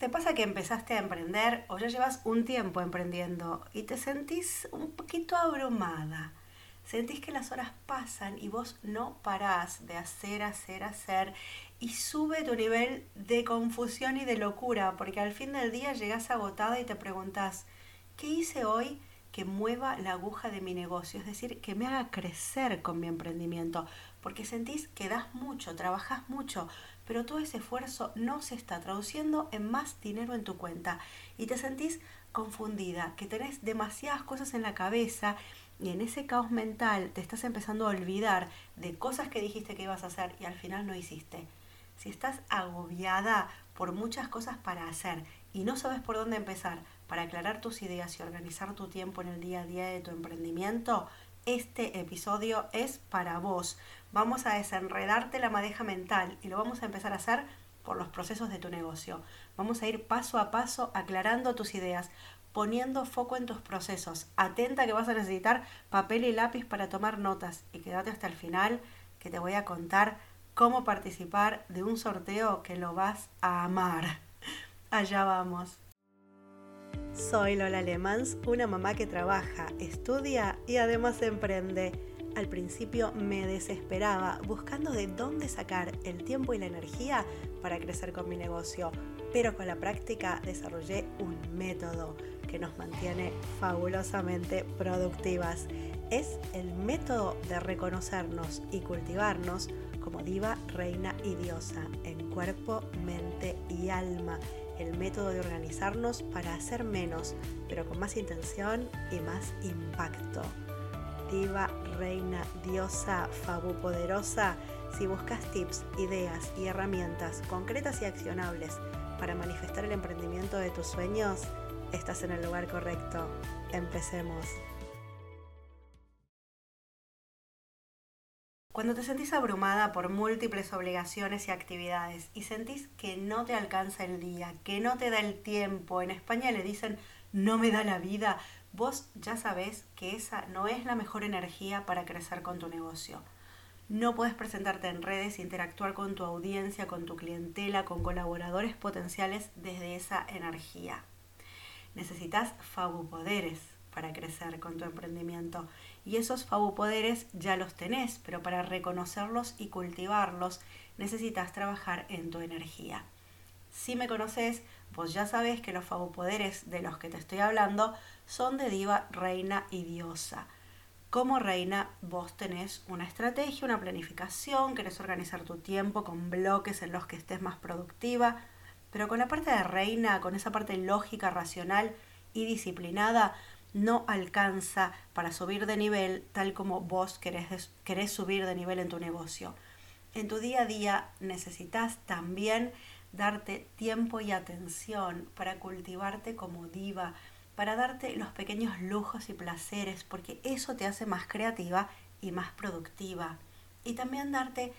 ¿Te pasa que empezaste a emprender o ya llevas un tiempo emprendiendo y te sentís un poquito abrumada? Sentís que las horas pasan y vos no parás de hacer, hacer, hacer y sube tu nivel de confusión y de locura porque al fin del día llegás agotada y te preguntas, ¿qué hice hoy que mueva la aguja de mi negocio? Es decir, que me haga crecer con mi emprendimiento porque sentís que das mucho, trabajas mucho, pero todo ese esfuerzo no se está traduciendo en más dinero en tu cuenta y te sentís confundida, que tenés demasiadas cosas en la cabeza y en ese caos mental te estás empezando a olvidar de cosas que dijiste que ibas a hacer y al final no hiciste. Si estás agobiada por muchas cosas para hacer y no sabes por dónde empezar para aclarar tus ideas y organizar tu tiempo en el día a día de tu emprendimiento, este episodio es para vos. Vamos a desenredarte la madeja mental y lo vamos a empezar a hacer por los procesos de tu negocio. Vamos a ir paso a paso aclarando tus ideas, poniendo foco en tus procesos. Atenta que vas a necesitar papel y lápiz para tomar notas y quédate hasta el final que te voy a contar cómo participar de un sorteo que lo vas a amar. Allá vamos. Soy Lola Alemans, una mamá que trabaja, estudia y además emprende. Al principio me desesperaba buscando de dónde sacar el tiempo y la energía para crecer con mi negocio, pero con la práctica desarrollé un método que nos mantiene fabulosamente productivas. Es el método de reconocernos y cultivarnos como diva, reina y diosa en cuerpo, mente y alma el método de organizarnos para hacer menos, pero con más intención y más impacto. Reina, diosa, fabu poderosa, si buscas tips, ideas y herramientas concretas y accionables para manifestar el emprendimiento de tus sueños, estás en el lugar correcto. Empecemos. Cuando te sentís abrumada por múltiples obligaciones y actividades y sentís que no te alcanza el día, que no te da el tiempo, en España le dicen no me da la vida, vos ya sabés que esa no es la mejor energía para crecer con tu negocio. No puedes presentarte en redes, interactuar con tu audiencia, con tu clientela, con colaboradores potenciales desde esa energía. Necesitas fabupoderes para crecer con tu emprendimiento y esos fabupoderes ya los tenés, pero para reconocerlos y cultivarlos necesitas trabajar en tu energía. Si me conoces, vos ya sabés que los fabupoderes de los que te estoy hablando son de diva, reina y diosa. Como reina, vos tenés una estrategia, una planificación, querés organizar tu tiempo con bloques en los que estés más productiva, pero con la parte de reina, con esa parte lógica, racional y disciplinada, no alcanza para subir de nivel tal como vos querés, querés subir de nivel en tu negocio. En tu día a día necesitas también darte tiempo y atención para cultivarte como diva, para darte los pequeños lujos y placeres, porque eso te hace más creativa y más productiva. Y también darte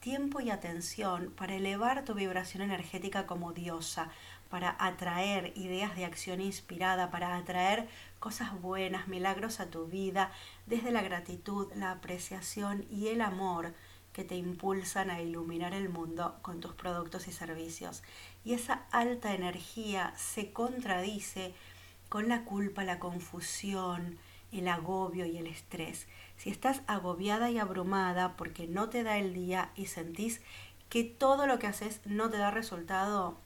tiempo y atención para elevar tu vibración energética como diosa, para atraer ideas de acción inspirada, para atraer cosas buenas, milagros a tu vida, desde la gratitud, la apreciación y el amor que te impulsan a iluminar el mundo con tus productos y servicios. Y esa alta energía se contradice con la culpa, la confusión, el agobio y el estrés. Si estás agobiada y abrumada porque no te da el día y sentís que todo lo que haces no te da resultado,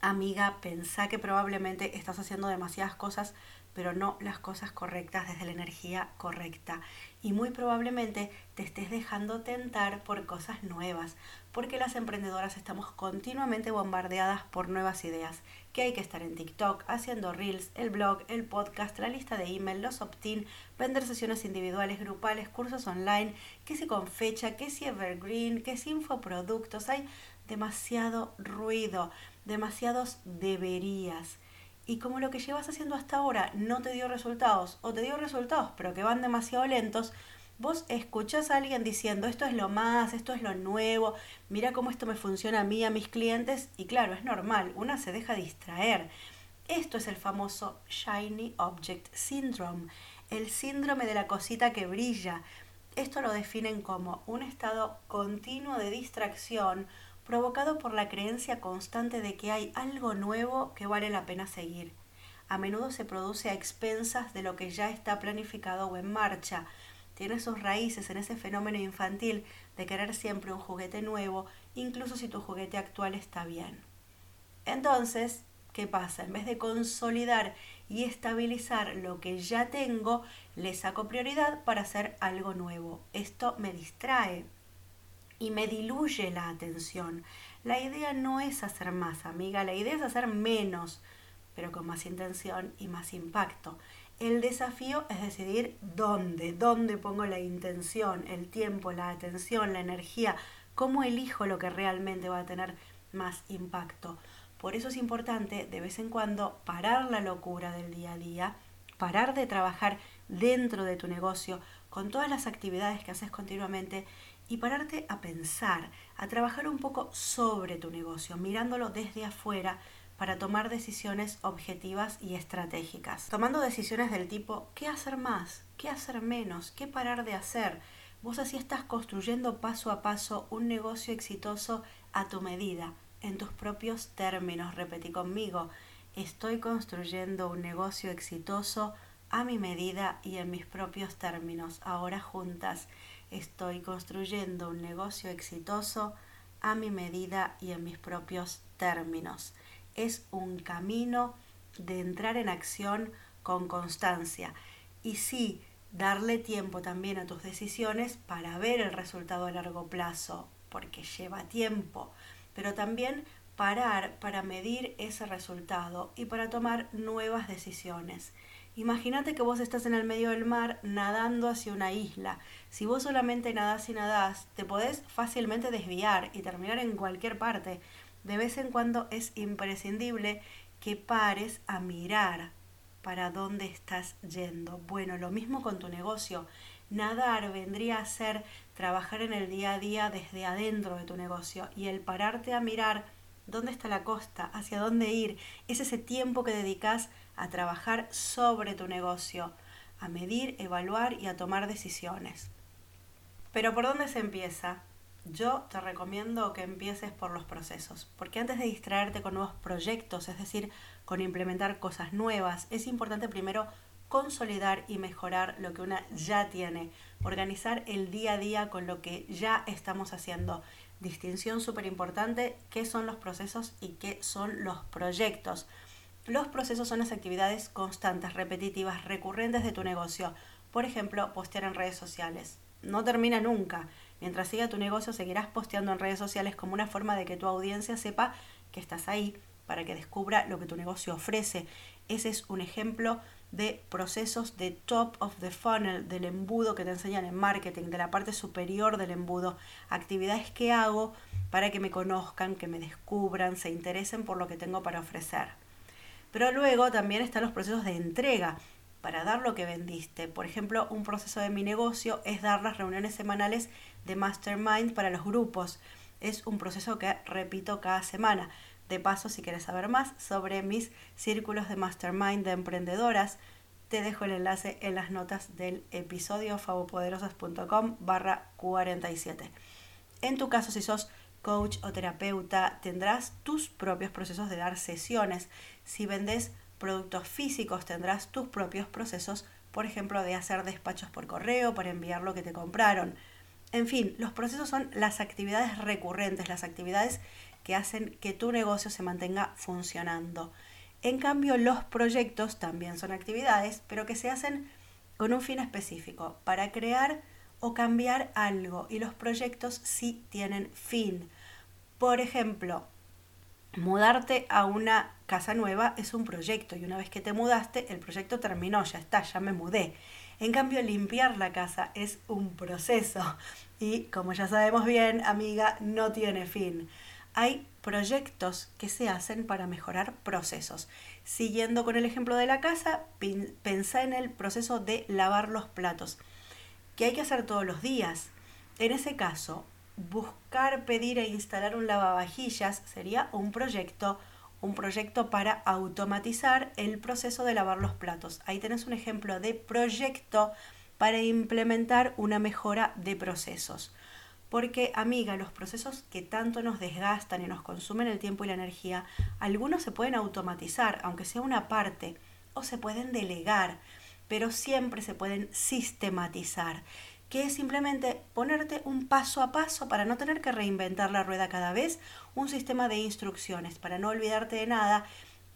amiga, pensá que probablemente estás haciendo demasiadas cosas, pero no las cosas correctas desde la energía correcta. Y muy probablemente te estés dejando tentar por cosas nuevas, porque las emprendedoras estamos continuamente bombardeadas por nuevas ideas, que hay que estar en TikTok, haciendo reels, el blog, el podcast, la lista de email, los opt-in, vender sesiones individuales, grupales, cursos online, que si con fecha, que si evergreen, que si infoproductos, hay demasiado ruido demasiados deberías. Y como lo que llevas haciendo hasta ahora no te dio resultados, o te dio resultados, pero que van demasiado lentos, vos escuchás a alguien diciendo esto es lo más, esto es lo nuevo, mira cómo esto me funciona a mí, a mis clientes, y claro, es normal, una se deja distraer. Esto es el famoso Shiny Object Syndrome, el síndrome de la cosita que brilla. Esto lo definen como un estado continuo de distracción provocado por la creencia constante de que hay algo nuevo que vale la pena seguir. A menudo se produce a expensas de lo que ya está planificado o en marcha. Tiene sus raíces en ese fenómeno infantil de querer siempre un juguete nuevo, incluso si tu juguete actual está bien. Entonces, ¿qué pasa? En vez de consolidar y estabilizar lo que ya tengo, le saco prioridad para hacer algo nuevo. Esto me distrae y me diluye la atención. La idea no es hacer más, amiga, la idea es hacer menos, pero con más intención y más impacto. El desafío es decidir dónde, dónde pongo la intención, el tiempo, la atención, la energía, cómo elijo lo que realmente va a tener más impacto. Por eso es importante de vez en cuando parar la locura del día a día, parar de trabajar dentro de tu negocio con todas las actividades que haces continuamente y pararte a pensar, a trabajar un poco sobre tu negocio, mirándolo desde afuera para tomar decisiones objetivas y estratégicas. Tomando decisiones del tipo, ¿qué hacer más? ¿Qué hacer menos? ¿Qué parar de hacer? Vos así estás construyendo paso a paso un negocio exitoso a tu medida, en tus propios términos. Repetí conmigo, estoy construyendo un negocio exitoso a mi medida y en mis propios términos. Ahora juntas, estoy construyendo un negocio exitoso a mi medida y en mis propios términos. Es un camino de entrar en acción con constancia. Y sí, darle tiempo también a tus decisiones para ver el resultado a largo plazo, porque lleva tiempo pero también parar para medir ese resultado y para tomar nuevas decisiones. Imagínate que vos estás en el medio del mar nadando hacia una isla. Si vos solamente nadás y nadás, te podés fácilmente desviar y terminar en cualquier parte. De vez en cuando es imprescindible que pares a mirar para dónde estás yendo. Bueno, lo mismo con tu negocio. Nadar vendría a ser trabajar en el día a día desde adentro de tu negocio y el pararte a mirar dónde está la costa, hacia dónde ir, es ese tiempo que dedicas a trabajar sobre tu negocio, a medir, evaluar y a tomar decisiones. Pero ¿por dónde se empieza? Yo te recomiendo que empieces por los procesos, porque antes de distraerte con nuevos proyectos, es decir, con implementar cosas nuevas, es importante primero consolidar y mejorar lo que una ya tiene, organizar el día a día con lo que ya estamos haciendo. Distinción súper importante, qué son los procesos y qué son los proyectos. Los procesos son las actividades constantes, repetitivas, recurrentes de tu negocio. Por ejemplo, postear en redes sociales. No termina nunca. Mientras siga tu negocio, seguirás posteando en redes sociales como una forma de que tu audiencia sepa que estás ahí, para que descubra lo que tu negocio ofrece. Ese es un ejemplo de procesos de top of the funnel, del embudo que te enseñan en marketing, de la parte superior del embudo, actividades que hago para que me conozcan, que me descubran, se interesen por lo que tengo para ofrecer. Pero luego también están los procesos de entrega para dar lo que vendiste. Por ejemplo, un proceso de mi negocio es dar las reuniones semanales de mastermind para los grupos. Es un proceso que repito cada semana. De paso, si quieres saber más sobre mis círculos de mastermind de emprendedoras, te dejo el enlace en las notas del episodio fabopoderosas.com barra 47. En tu caso, si sos coach o terapeuta, tendrás tus propios procesos de dar sesiones. Si vendes productos físicos, tendrás tus propios procesos, por ejemplo, de hacer despachos por correo para enviar lo que te compraron. En fin, los procesos son las actividades recurrentes, las actividades que hacen que tu negocio se mantenga funcionando. En cambio, los proyectos también son actividades, pero que se hacen con un fin específico, para crear o cambiar algo. Y los proyectos sí tienen fin. Por ejemplo, mudarte a una casa nueva es un proyecto y una vez que te mudaste, el proyecto terminó, ya está, ya me mudé. En cambio, limpiar la casa es un proceso y, como ya sabemos bien, amiga, no tiene fin hay proyectos que se hacen para mejorar procesos. Siguiendo con el ejemplo de la casa, pensá en el proceso de lavar los platos, que hay que hacer todos los días. En ese caso, buscar, pedir e instalar un lavavajillas sería un proyecto, un proyecto para automatizar el proceso de lavar los platos. Ahí tenés un ejemplo de proyecto para implementar una mejora de procesos. Porque, amiga, los procesos que tanto nos desgastan y nos consumen el tiempo y la energía, algunos se pueden automatizar, aunque sea una parte, o se pueden delegar, pero siempre se pueden sistematizar, que es simplemente ponerte un paso a paso para no tener que reinventar la rueda cada vez, un sistema de instrucciones para no olvidarte de nada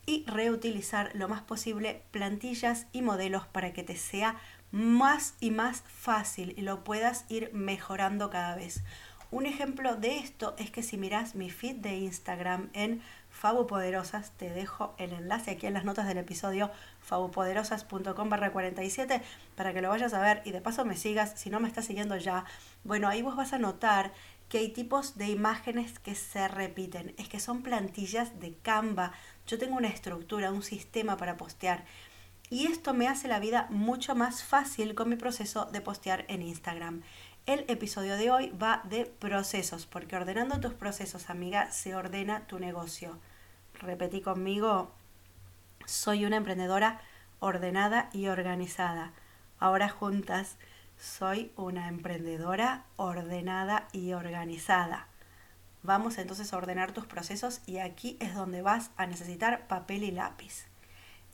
y reutilizar lo más posible plantillas y modelos para que te sea más y más fácil y lo puedas ir mejorando cada vez. Un ejemplo de esto es que si miras mi feed de Instagram en Fabupoderosas, te dejo el enlace aquí en las notas del episodio fabupoderosas.com barra 47 para que lo vayas a ver y de paso me sigas si no me estás siguiendo ya. Bueno, ahí vos vas a notar que hay tipos de imágenes que se repiten. Es que son plantillas de Canva. Yo tengo una estructura, un sistema para postear y esto me hace la vida mucho más fácil con mi proceso de postear en Instagram. El episodio de hoy va de procesos, porque ordenando tus procesos, amiga, se ordena tu negocio. Repetí conmigo, soy una emprendedora ordenada y organizada. Ahora juntas, soy una emprendedora ordenada y organizada. Vamos entonces a ordenar tus procesos y aquí es donde vas a necesitar papel y lápiz.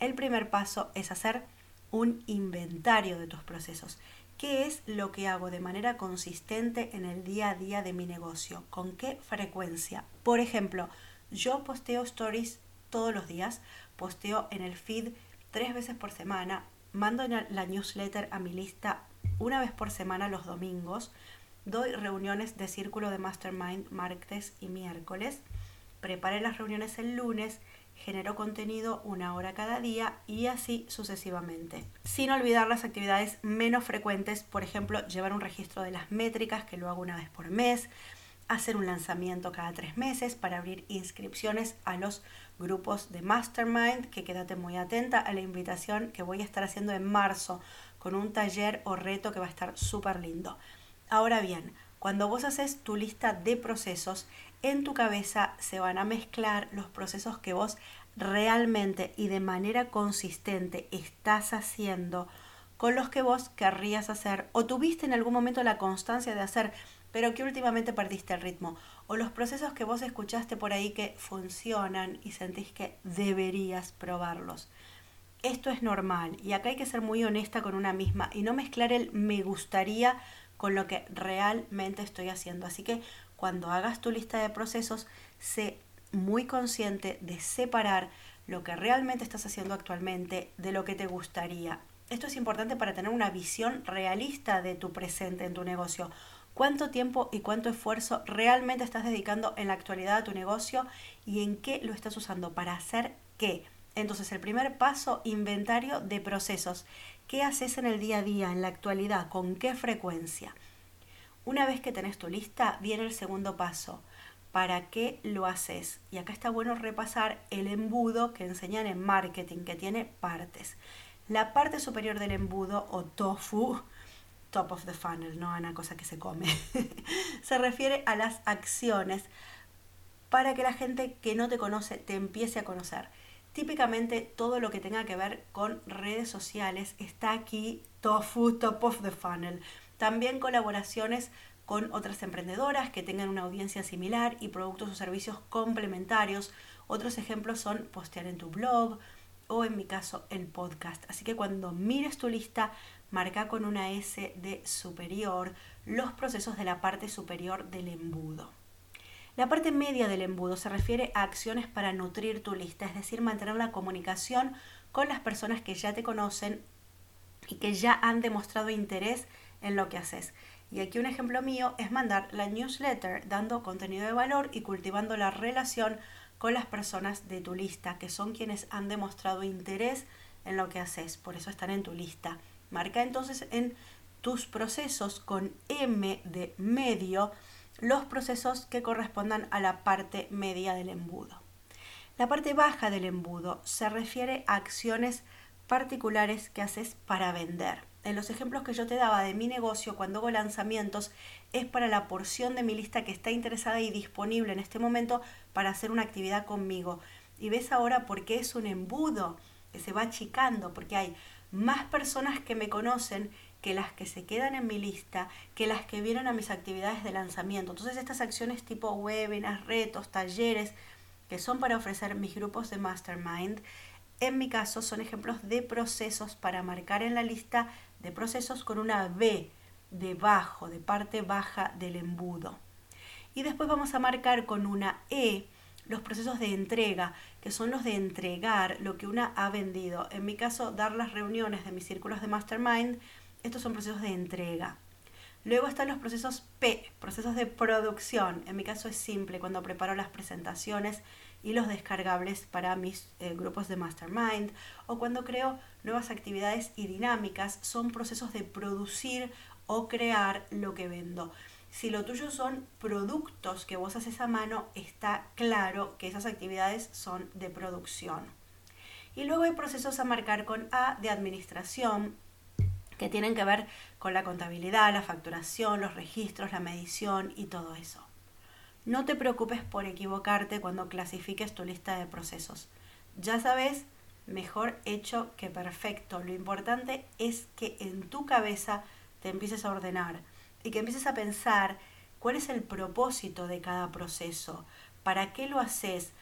El primer paso es hacer un inventario de tus procesos. ¿Qué es lo que hago de manera consistente en el día a día de mi negocio? ¿Con qué frecuencia? Por ejemplo, yo posteo stories todos los días, posteo en el feed tres veces por semana, mando la newsletter a mi lista una vez por semana los domingos, doy reuniones de círculo de mastermind martes y miércoles, preparé las reuniones el lunes, genero contenido una hora cada día y así sucesivamente. Sin olvidar las actividades menos frecuentes, por ejemplo, llevar un registro de las métricas, que lo hago una vez por mes, hacer un lanzamiento cada tres meses para abrir inscripciones a los grupos de Mastermind, que quédate muy atenta a la invitación que voy a estar haciendo en marzo con un taller o reto que va a estar súper lindo. Ahora bien, cuando vos haces tu lista de procesos, en tu cabeza se van a mezclar los procesos que vos realmente y de manera consistente estás haciendo con los que vos querrías hacer o tuviste en algún momento la constancia de hacer, pero que últimamente perdiste el ritmo, o los procesos que vos escuchaste por ahí que funcionan y sentís que deberías probarlos. Esto es normal y acá hay que ser muy honesta con una misma y no mezclar el me gustaría con lo que realmente estoy haciendo. Así que cuando hagas tu lista de procesos, sé muy consciente de separar lo que realmente estás haciendo actualmente de lo que te gustaría. Esto es importante para tener una visión realista de tu presente en tu negocio. ¿Cuánto tiempo y cuánto esfuerzo realmente estás dedicando en la actualidad a tu negocio y en qué lo estás usando? ¿Para hacer qué? Entonces, el primer paso, inventario de procesos. ¿Qué haces en el día a día, en la actualidad? ¿Con qué frecuencia? Una vez que tenés tu lista, viene el segundo paso. ¿Para qué lo haces? Y acá está bueno repasar el embudo que enseñan en marketing, que tiene partes. La parte superior del embudo o tofu, top of the funnel, no a una cosa que se come, se refiere a las acciones para que la gente que no te conoce te empiece a conocer. Típicamente todo lo que tenga que ver con redes sociales está aquí, tofu, top of the funnel. También colaboraciones con otras emprendedoras que tengan una audiencia similar y productos o servicios complementarios. Otros ejemplos son postear en tu blog o en mi caso el podcast. Así que cuando mires tu lista, marca con una S de superior los procesos de la parte superior del embudo. La parte media del embudo se refiere a acciones para nutrir tu lista, es decir, mantener la comunicación con las personas que ya te conocen y que ya han demostrado interés en lo que haces. Y aquí un ejemplo mío es mandar la newsletter dando contenido de valor y cultivando la relación con las personas de tu lista, que son quienes han demostrado interés en lo que haces, por eso están en tu lista. Marca entonces en tus procesos con M de medio los procesos que correspondan a la parte media del embudo. La parte baja del embudo se refiere a acciones particulares que haces para vender en los ejemplos que yo te daba de mi negocio cuando hago lanzamientos es para la porción de mi lista que está interesada y disponible en este momento para hacer una actividad conmigo. Y ves ahora por qué es un embudo que se va achicando, porque hay más personas que me conocen que las que se quedan en mi lista, que las que vienen a mis actividades de lanzamiento. Entonces estas acciones tipo webinars, retos, talleres, que son para ofrecer mis grupos de mastermind, en mi caso son ejemplos de procesos para marcar en la lista de procesos con una B debajo, de parte baja del embudo. Y después vamos a marcar con una E los procesos de entrega, que son los de entregar lo que una ha vendido. En mi caso, dar las reuniones de mis círculos de mastermind, estos son procesos de entrega. Luego están los procesos P, procesos de producción. En mi caso es simple, cuando preparo las presentaciones y los descargables para mis eh, grupos de mastermind o cuando creo nuevas actividades y dinámicas, son procesos de producir o crear lo que vendo. Si lo tuyo son productos que vos haces a mano, está claro que esas actividades son de producción. Y luego hay procesos a marcar con A de administración, que tienen que ver con la contabilidad, la facturación, los registros, la medición y todo eso. No te preocupes por equivocarte cuando clasifiques tu lista de procesos. Ya sabes, mejor hecho que perfecto. Lo importante es que en tu cabeza te empieces a ordenar y que empieces a pensar cuál es el propósito de cada proceso, para qué lo haces,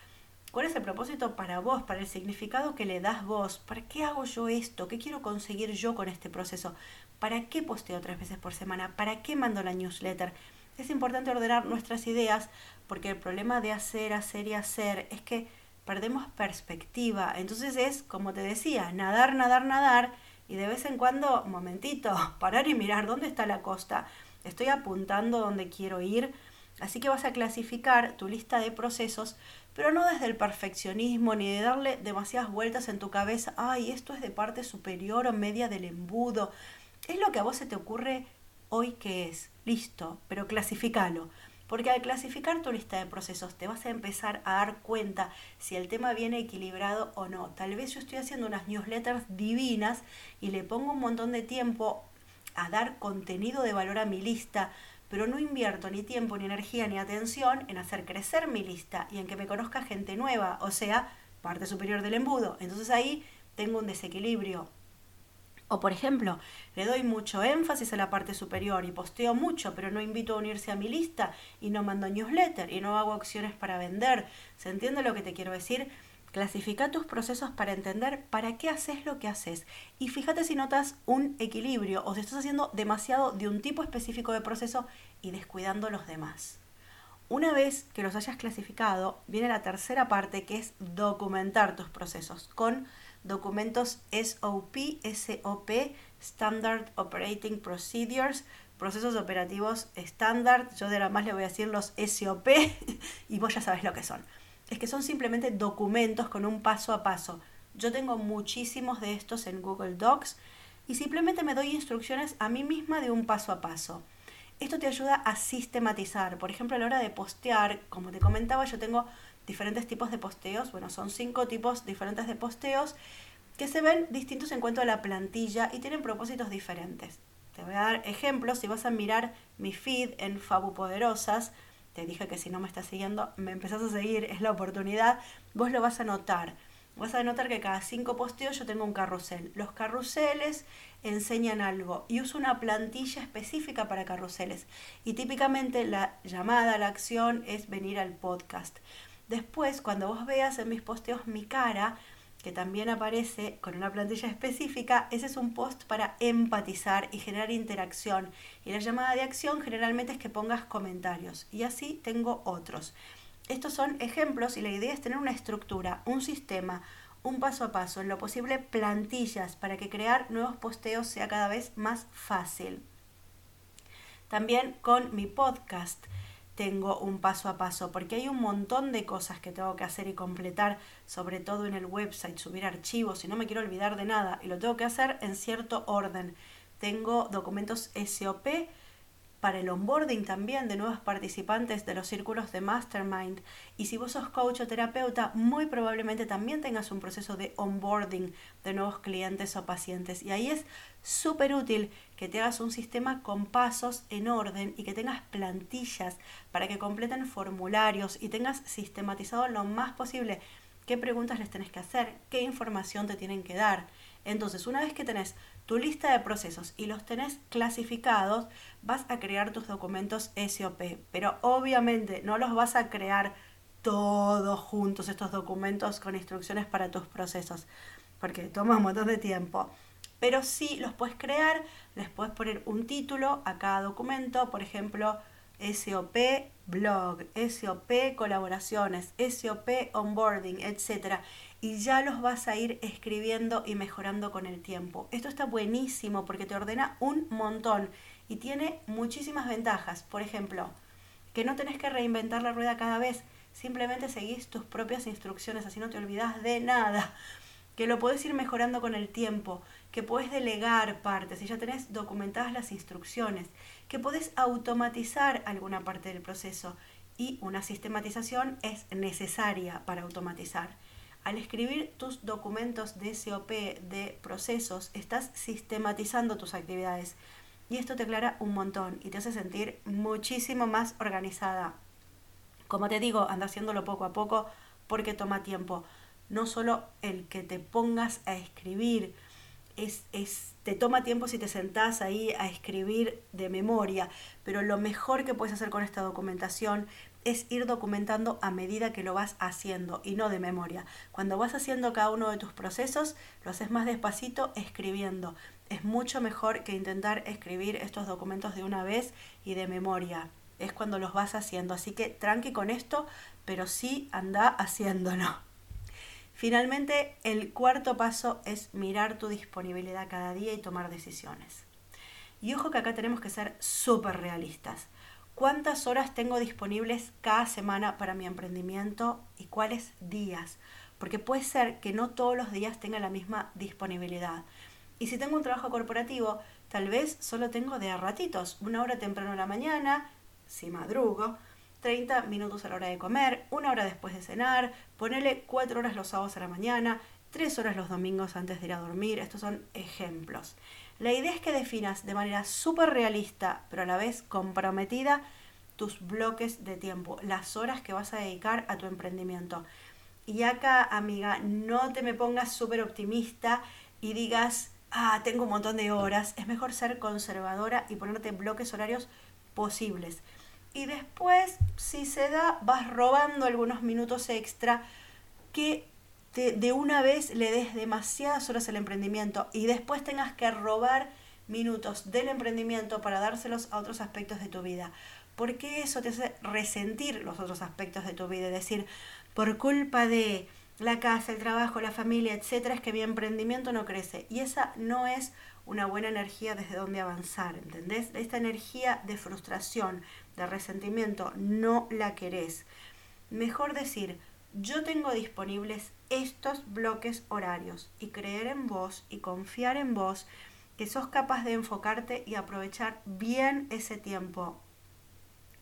cuál es el propósito para vos, para el significado que le das vos, para qué hago yo esto, qué quiero conseguir yo con este proceso, para qué posteo tres veces por semana, para qué mando la newsletter. Es importante ordenar nuestras ideas porque el problema de hacer, hacer y hacer es que perdemos perspectiva. Entonces es, como te decía, nadar, nadar, nadar y de vez en cuando, momentito, parar y mirar dónde está la costa estoy apuntando dónde quiero ir. Así que vas a clasificar tu lista de procesos, pero no desde el perfeccionismo ni de darle demasiadas vueltas en tu cabeza, ay, esto es de parte superior o media del embudo. Es lo que a vos se te ocurre hoy que es. Listo, pero clasificalo. Porque al clasificar tu lista de procesos te vas a empezar a dar cuenta si el tema viene equilibrado o no. Tal vez yo estoy haciendo unas newsletters divinas y le pongo un montón de tiempo a dar contenido de valor a mi lista, pero no invierto ni tiempo, ni energía, ni atención en hacer crecer mi lista y en que me conozca gente nueva, o sea, parte superior del embudo. Entonces ahí tengo un desequilibrio. O por ejemplo, le doy mucho énfasis a la parte superior y posteo mucho, pero no invito a unirse a mi lista y no mando newsletter y no hago acciones para vender. ¿Se entiende lo que te quiero decir? Clasifica tus procesos para entender para qué haces lo que haces y fíjate si notas un equilibrio o si estás haciendo demasiado de un tipo específico de proceso y descuidando los demás. Una vez que los hayas clasificado, viene la tercera parte que es documentar tus procesos con documentos SOP, SOP, Standard Operating Procedures, procesos operativos estándar. Yo de la más le voy a decir los SOP y vos ya sabes lo que son es que son simplemente documentos con un paso a paso. Yo tengo muchísimos de estos en Google Docs y simplemente me doy instrucciones a mí misma de un paso a paso. Esto te ayuda a sistematizar. Por ejemplo, a la hora de postear, como te comentaba, yo tengo diferentes tipos de posteos. Bueno, son cinco tipos diferentes de posteos que se ven distintos en cuanto a la plantilla y tienen propósitos diferentes. Te voy a dar ejemplos. Si vas a mirar mi feed en Fabu Poderosas, te dije que si no me estás siguiendo, me empezás a seguir, es la oportunidad, vos lo vas a notar. Vas a notar que cada cinco posteos yo tengo un carrusel. Los carruseles enseñan algo y uso una plantilla específica para carruseles. Y típicamente la llamada a la acción es venir al podcast. Después, cuando vos veas en mis posteos mi cara, que también aparece con una plantilla específica, ese es un post para empatizar y generar interacción. Y la llamada de acción generalmente es que pongas comentarios. Y así tengo otros. Estos son ejemplos y la idea es tener una estructura, un sistema, un paso a paso, en lo posible plantillas para que crear nuevos posteos sea cada vez más fácil. También con mi podcast tengo un paso a paso, porque hay un montón de cosas que tengo que hacer y completar, sobre todo en el website, subir archivos, y no me quiero olvidar de nada, y lo tengo que hacer en cierto orden. Tengo documentos SOP, para el onboarding también de nuevos participantes de los círculos de mastermind. Y si vos sos coach o terapeuta, muy probablemente también tengas un proceso de onboarding de nuevos clientes o pacientes. Y ahí es súper útil que te hagas un sistema con pasos en orden y que tengas plantillas para que completen formularios y tengas sistematizado lo más posible qué preguntas les tenés que hacer, qué información te tienen que dar. Entonces, una vez que tenés tu lista de procesos y los tenés clasificados, vas a crear tus documentos SOP. Pero obviamente no los vas a crear todos juntos, estos documentos con instrucciones para tus procesos, porque toma un montón de tiempo. Pero sí los puedes crear, les puedes poner un título a cada documento, por ejemplo, SOP blog, SOP colaboraciones, SOP onboarding, etc. Y ya los vas a ir escribiendo y mejorando con el tiempo. Esto está buenísimo porque te ordena un montón y tiene muchísimas ventajas. Por ejemplo, que no tenés que reinventar la rueda cada vez, simplemente seguís tus propias instrucciones, así no te olvidas de nada. Que lo podés ir mejorando con el tiempo, que podés delegar partes y ya tenés documentadas las instrucciones que podés automatizar alguna parte del proceso y una sistematización es necesaria para automatizar. Al escribir tus documentos de SOP de procesos, estás sistematizando tus actividades y esto te aclara un montón y te hace sentir muchísimo más organizada. Como te digo, anda haciéndolo poco a poco porque toma tiempo. No solo el que te pongas a escribir, es, te toma tiempo si te sentás ahí a escribir de memoria, pero lo mejor que puedes hacer con esta documentación es ir documentando a medida que lo vas haciendo y no de memoria. Cuando vas haciendo cada uno de tus procesos, lo haces más despacito escribiendo. Es mucho mejor que intentar escribir estos documentos de una vez y de memoria. Es cuando los vas haciendo. Así que tranqui con esto, pero sí anda haciéndolo. Finalmente, el cuarto paso es mirar tu disponibilidad cada día y tomar decisiones. Y ojo que acá tenemos que ser súper realistas. ¿Cuántas horas tengo disponibles cada semana para mi emprendimiento y cuáles días? Porque puede ser que no todos los días tenga la misma disponibilidad. Y si tengo un trabajo corporativo, tal vez solo tengo de a ratitos, una hora temprano en la mañana, si madrugo, 30 minutos a la hora de comer, una hora después de cenar, ponerle 4 horas los sábados a la mañana, 3 horas los domingos antes de ir a dormir. Estos son ejemplos. La idea es que definas de manera súper realista, pero a la vez comprometida, tus bloques de tiempo, las horas que vas a dedicar a tu emprendimiento. Y acá, amiga, no te me pongas súper optimista y digas, ah, tengo un montón de horas. Es mejor ser conservadora y ponerte bloques horarios posibles y después, si se da, vas robando algunos minutos extra que de una vez le des demasiadas horas al emprendimiento y después tengas que robar minutos del emprendimiento para dárselos a otros aspectos de tu vida. Porque eso te hace resentir los otros aspectos de tu vida. Es decir, por culpa de la casa, el trabajo, la familia, etcétera, es que mi emprendimiento no crece. Y esa no es una buena energía desde donde avanzar, ¿entendés? Esta energía de frustración, de resentimiento, no la querés. Mejor decir, yo tengo disponibles estos bloques horarios y creer en vos y confiar en vos que sos capaz de enfocarte y aprovechar bien ese tiempo.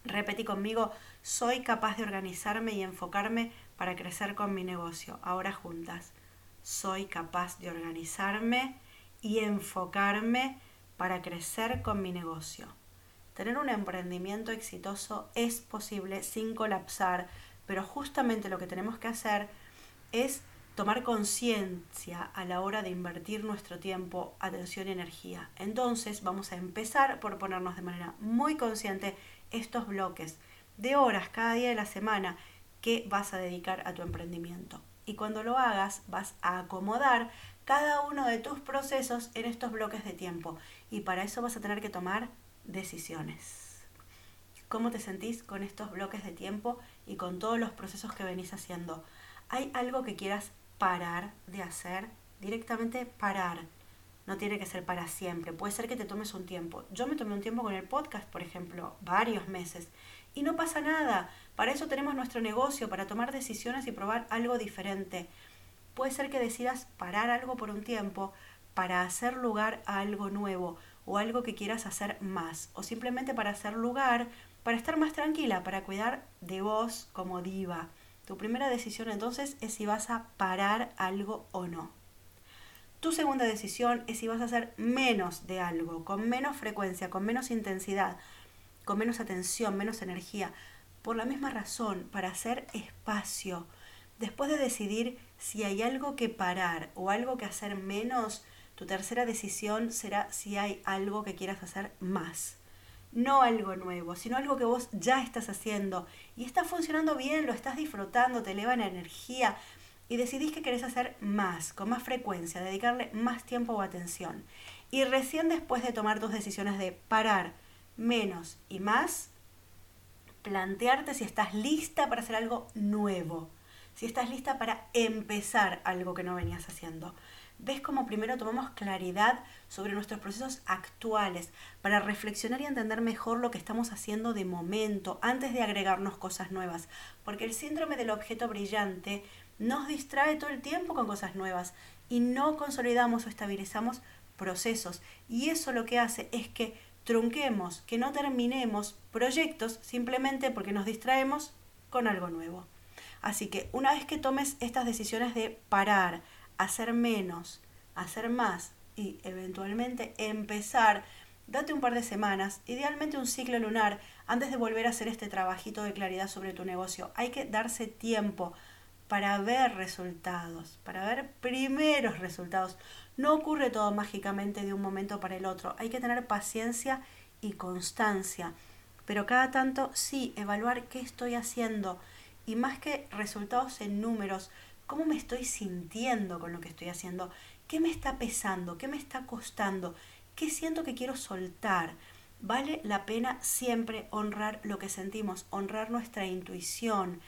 Repetí conmigo, soy capaz de organizarme y enfocarme para crecer con mi negocio. Ahora juntas. Soy capaz de organizarme y enfocarme para crecer con mi negocio. Tener un emprendimiento exitoso es posible sin colapsar, pero justamente lo que tenemos que hacer es tomar conciencia a la hora de invertir nuestro tiempo, atención y energía. Entonces vamos a empezar por ponernos de manera muy consciente estos bloques de horas cada día de la semana que vas a dedicar a tu emprendimiento. Y cuando lo hagas vas a acomodar cada uno de tus procesos en estos bloques de tiempo. Y para eso vas a tener que tomar decisiones. ¿Cómo te sentís con estos bloques de tiempo y con todos los procesos que venís haciendo? ¿Hay algo que quieras parar de hacer? Directamente parar. No tiene que ser para siempre. Puede ser que te tomes un tiempo. Yo me tomé un tiempo con el podcast, por ejemplo, varios meses. Y no pasa nada. Para eso tenemos nuestro negocio, para tomar decisiones y probar algo diferente. Puede ser que decidas parar algo por un tiempo para hacer lugar a algo nuevo o algo que quieras hacer más, o simplemente para hacer lugar, para estar más tranquila, para cuidar de vos como diva. Tu primera decisión entonces es si vas a parar algo o no. Tu segunda decisión es si vas a hacer menos de algo, con menos frecuencia, con menos intensidad, con menos atención, menos energía. Por la misma razón, para hacer espacio, Después de decidir si hay algo que parar o algo que hacer menos, tu tercera decisión será si hay algo que quieras hacer más. No algo nuevo, sino algo que vos ya estás haciendo y está funcionando bien, lo estás disfrutando, te eleva la energía y decidís que querés hacer más, con más frecuencia, dedicarle más tiempo o atención. Y recién después de tomar tus decisiones de parar menos y más, plantearte si estás lista para hacer algo nuevo, si estás lista para empezar algo que no venías haciendo. ¿Ves cómo primero tomamos claridad sobre nuestros procesos actuales para reflexionar y entender mejor lo que estamos haciendo de momento antes de agregarnos cosas nuevas? Porque el síndrome del objeto brillante nos distrae todo el tiempo con cosas nuevas y no consolidamos o estabilizamos procesos. Y eso lo que hace es que trunquemos, que no terminemos proyectos simplemente porque nos distraemos con algo nuevo. Así que una vez que tomes estas decisiones de parar, hacer menos, hacer más y eventualmente empezar, date un par de semanas, idealmente un ciclo lunar, antes de volver a hacer este trabajito de claridad sobre tu negocio. Hay que darse tiempo para ver resultados, para ver primeros resultados. No ocurre todo mágicamente de un momento para el otro. Hay que tener paciencia y constancia. Pero cada tanto sí, evaluar qué estoy haciendo. Y más que resultados en números, cómo me estoy sintiendo con lo que estoy haciendo. ¿Qué me está pesando? ¿Qué me está costando? ¿Qué siento que quiero soltar? Vale la pena siempre honrar lo que sentimos, honrar nuestra intuición.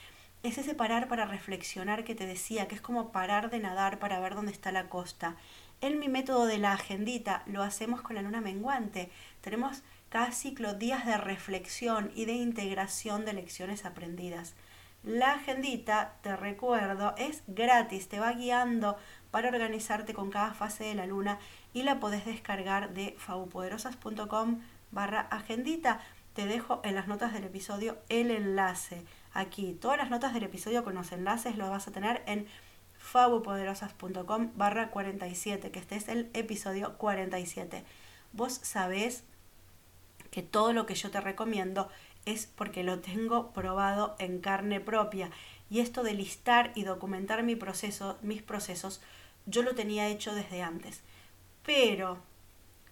Es ese parar para reflexionar que te decía, que es como parar de nadar para ver dónde está la costa. En mi método de la agendita lo hacemos con la luna menguante. Tenemos cada ciclo días de reflexión y de integración de lecciones aprendidas. La agendita, te recuerdo, es gratis, te va guiando para organizarte con cada fase de la luna y la podés descargar de fabupoderosas.com barra agendita. Te dejo en las notas del episodio el enlace aquí. Todas las notas del episodio con los enlaces lo vas a tener en fabupoderosas.com barra 47, que este es el episodio 47. Vos sabés que todo lo que yo te recomiendo es porque lo tengo probado en carne propia. Y esto de listar y documentar mis procesos, yo lo tenía hecho desde antes. Pero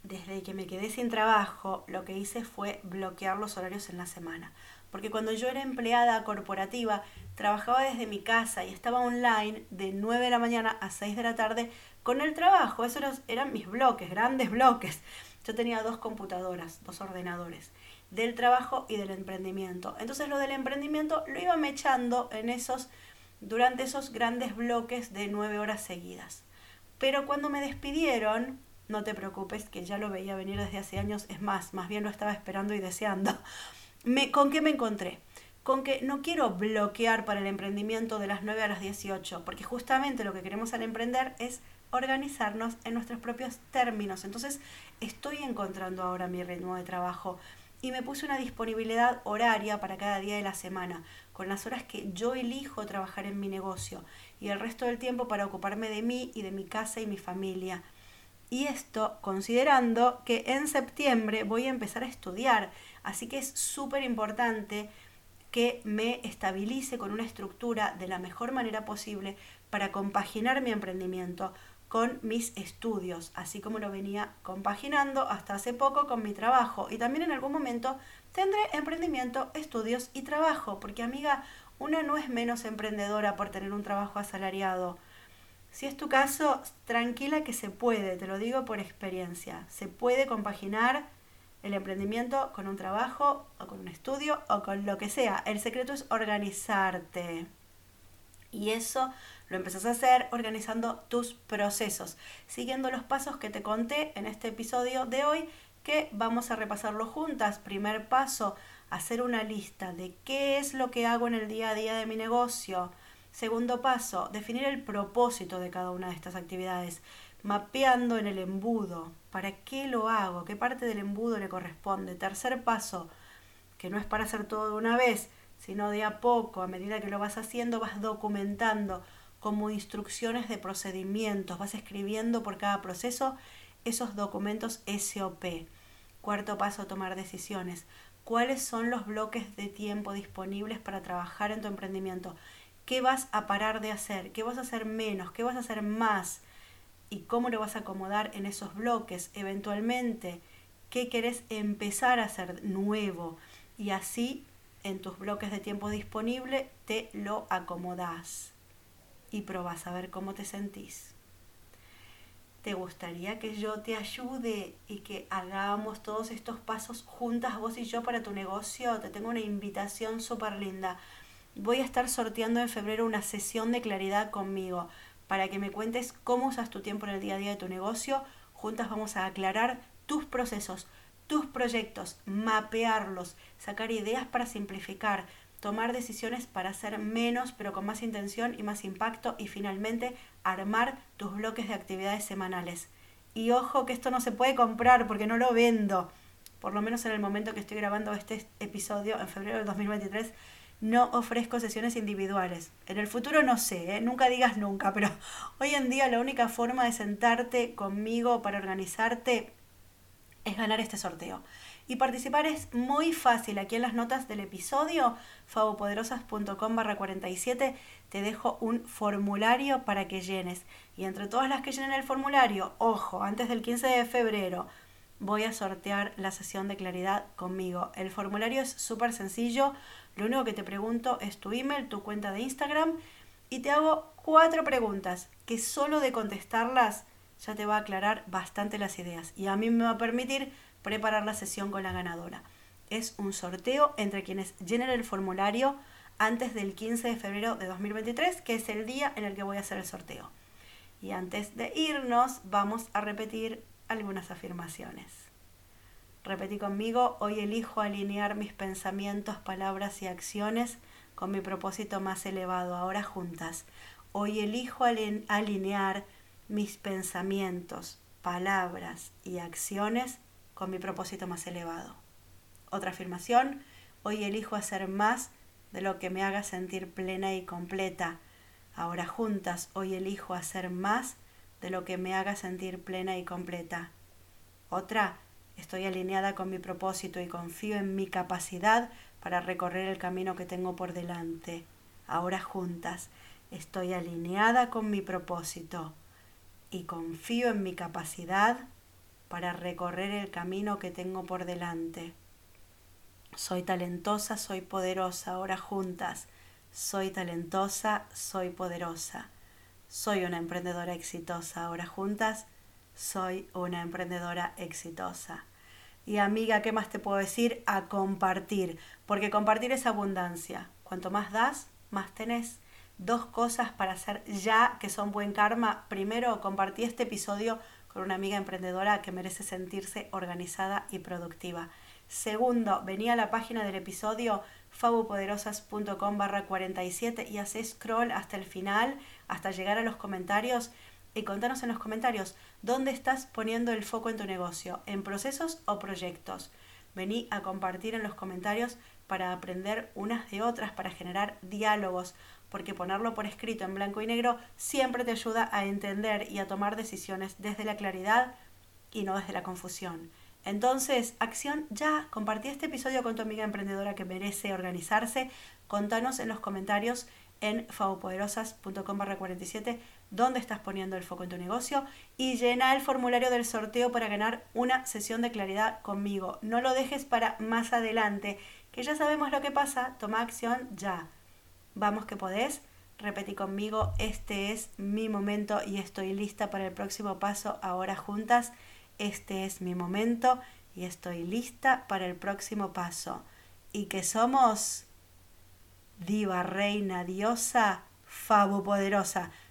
desde que me quedé sin trabajo, lo que hice fue bloquear los horarios en la semana. Porque cuando yo era empleada corporativa, trabajaba desde mi casa y estaba online de 9 de la mañana a 6 de la tarde con el trabajo. Esos eran mis bloques, grandes bloques. Yo tenía dos computadoras, dos ordenadores, del trabajo y del emprendimiento. Entonces lo del emprendimiento lo iba mechando en esos, durante esos grandes bloques de 9 horas seguidas. Pero cuando me despidieron, no te preocupes, que ya lo veía venir desde hace años, es más, más bien lo estaba esperando y deseando. Me, ¿Con qué me encontré? Con que no quiero bloquear para el emprendimiento de las 9 a las 18, porque justamente lo que queremos al emprender es organizarnos en nuestros propios términos. Entonces estoy encontrando ahora mi ritmo de trabajo y me puse una disponibilidad horaria para cada día de la semana, con las horas que yo elijo trabajar en mi negocio y el resto del tiempo para ocuparme de mí y de mi casa y mi familia. Y esto considerando que en septiembre voy a empezar a estudiar, así que es súper importante que me estabilice con una estructura de la mejor manera posible para compaginar mi emprendimiento con mis estudios, así como lo venía compaginando hasta hace poco con mi trabajo. Y también en algún momento tendré emprendimiento, estudios y trabajo, porque amiga, una no es menos emprendedora por tener un trabajo asalariado. Si es tu caso, tranquila que se puede, te lo digo por experiencia. Se puede compaginar el emprendimiento con un trabajo o con un estudio o con lo que sea. El secreto es organizarte. Y eso lo empezás a hacer organizando tus procesos, siguiendo los pasos que te conté en este episodio de hoy, que vamos a repasarlo juntas. Primer paso, hacer una lista de qué es lo que hago en el día a día de mi negocio Segundo paso, definir el propósito de cada una de estas actividades, mapeando en el embudo, para qué lo hago, qué parte del embudo le corresponde. Tercer paso, que no es para hacer todo de una vez, sino de a poco, a medida que lo vas haciendo, vas documentando como instrucciones de procedimientos, vas escribiendo por cada proceso esos documentos SOP. Cuarto paso, tomar decisiones. ¿Cuáles son los bloques de tiempo disponibles para trabajar en tu emprendimiento? qué vas a parar de hacer, qué vas a hacer menos, qué vas a hacer más y cómo lo vas a acomodar en esos bloques eventualmente, qué querés empezar a hacer nuevo y así en tus bloques de tiempo disponible te lo acomodás y probás a ver cómo te sentís. ¿Te gustaría que yo te ayude y que hagamos todos estos pasos juntas vos y yo para tu negocio? Te tengo una invitación súper linda. Voy a estar sorteando en febrero una sesión de claridad conmigo para que me cuentes cómo usas tu tiempo en el día a día de tu negocio. Juntas vamos a aclarar tus procesos, tus proyectos, mapearlos, sacar ideas para simplificar, tomar decisiones para hacer menos pero con más intención y más impacto y finalmente armar tus bloques de actividades semanales. Y ojo que esto no se puede comprar porque no lo vendo. Por lo menos en el momento que estoy grabando este episodio, en febrero del 2023, no ofrezco sesiones individuales. En el futuro no sé, ¿eh? nunca digas nunca, pero hoy en día la única forma de sentarte conmigo para organizarte es ganar este sorteo. Y participar es muy fácil. Aquí en las notas del episodio, fabopoderosas.com barra 47, te dejo un formulario para que llenes. Y entre todas las que llenen el formulario, ojo, antes del 15 de febrero, voy a sortear la sesión de claridad conmigo. El formulario es súper sencillo. Lo único que te pregunto es tu email, tu cuenta de Instagram y te hago cuatro preguntas que solo de contestarlas ya te va a aclarar bastante las ideas y a mí me va a permitir preparar la sesión con la ganadora. Es un sorteo entre quienes llenen el formulario antes del 15 de febrero de 2023, que es el día en el que voy a hacer el sorteo. Y antes de irnos, vamos a repetir algunas afirmaciones. Repetí conmigo, hoy elijo alinear mis pensamientos, palabras y acciones con mi propósito más elevado, ahora juntas. Hoy elijo alinear mis pensamientos, palabras y acciones con mi propósito más elevado. Otra afirmación, hoy elijo hacer más de lo que me haga sentir plena y completa. Ahora juntas, hoy elijo hacer más de lo que me haga sentir plena y completa. Otra, estoy alineada con mi propósito y confío en mi capacidad para recorrer el camino que tengo por delante. Ahora juntas, estoy alineada con mi propósito y confío en mi capacidad para recorrer el camino que tengo por delante. Soy talentosa, soy poderosa, ahora juntas. Soy talentosa, soy poderosa. Soy una emprendedora exitosa, ahora juntas. Soy una emprendedora exitosa. Y amiga, ¿qué más te puedo decir? A compartir, porque compartir es abundancia. Cuanto más das, más tenés dos cosas para hacer ya que son buen karma. Primero, compartí este episodio con una amiga emprendedora que merece sentirse organizada y productiva. Segundo, venía a la página del episodio fabupoderosas.com barra 47 y haces scroll hasta el final, hasta llegar a los comentarios y contanos en los comentarios dónde estás poniendo el foco en tu negocio, en procesos o proyectos. Vení a compartir en los comentarios para aprender unas de otras, para generar diálogos, porque ponerlo por escrito en blanco y negro siempre te ayuda a entender y a tomar decisiones desde la claridad y no desde la confusión. Entonces, acción ya, compartí este episodio con tu amiga emprendedora que merece organizarse. Contanos en los comentarios en fabopoderosas.com 47 dónde estás poniendo el foco en tu negocio y llena el formulario del sorteo para ganar una sesión de claridad conmigo. No lo dejes para más adelante, que ya sabemos lo que pasa, toma acción ya. Vamos que podés. Repetí conmigo, este es mi momento y estoy lista para el próximo paso ahora juntas. Este es mi momento y estoy lista para el próximo paso. Y que somos diva, reina, diosa, fabo poderosa.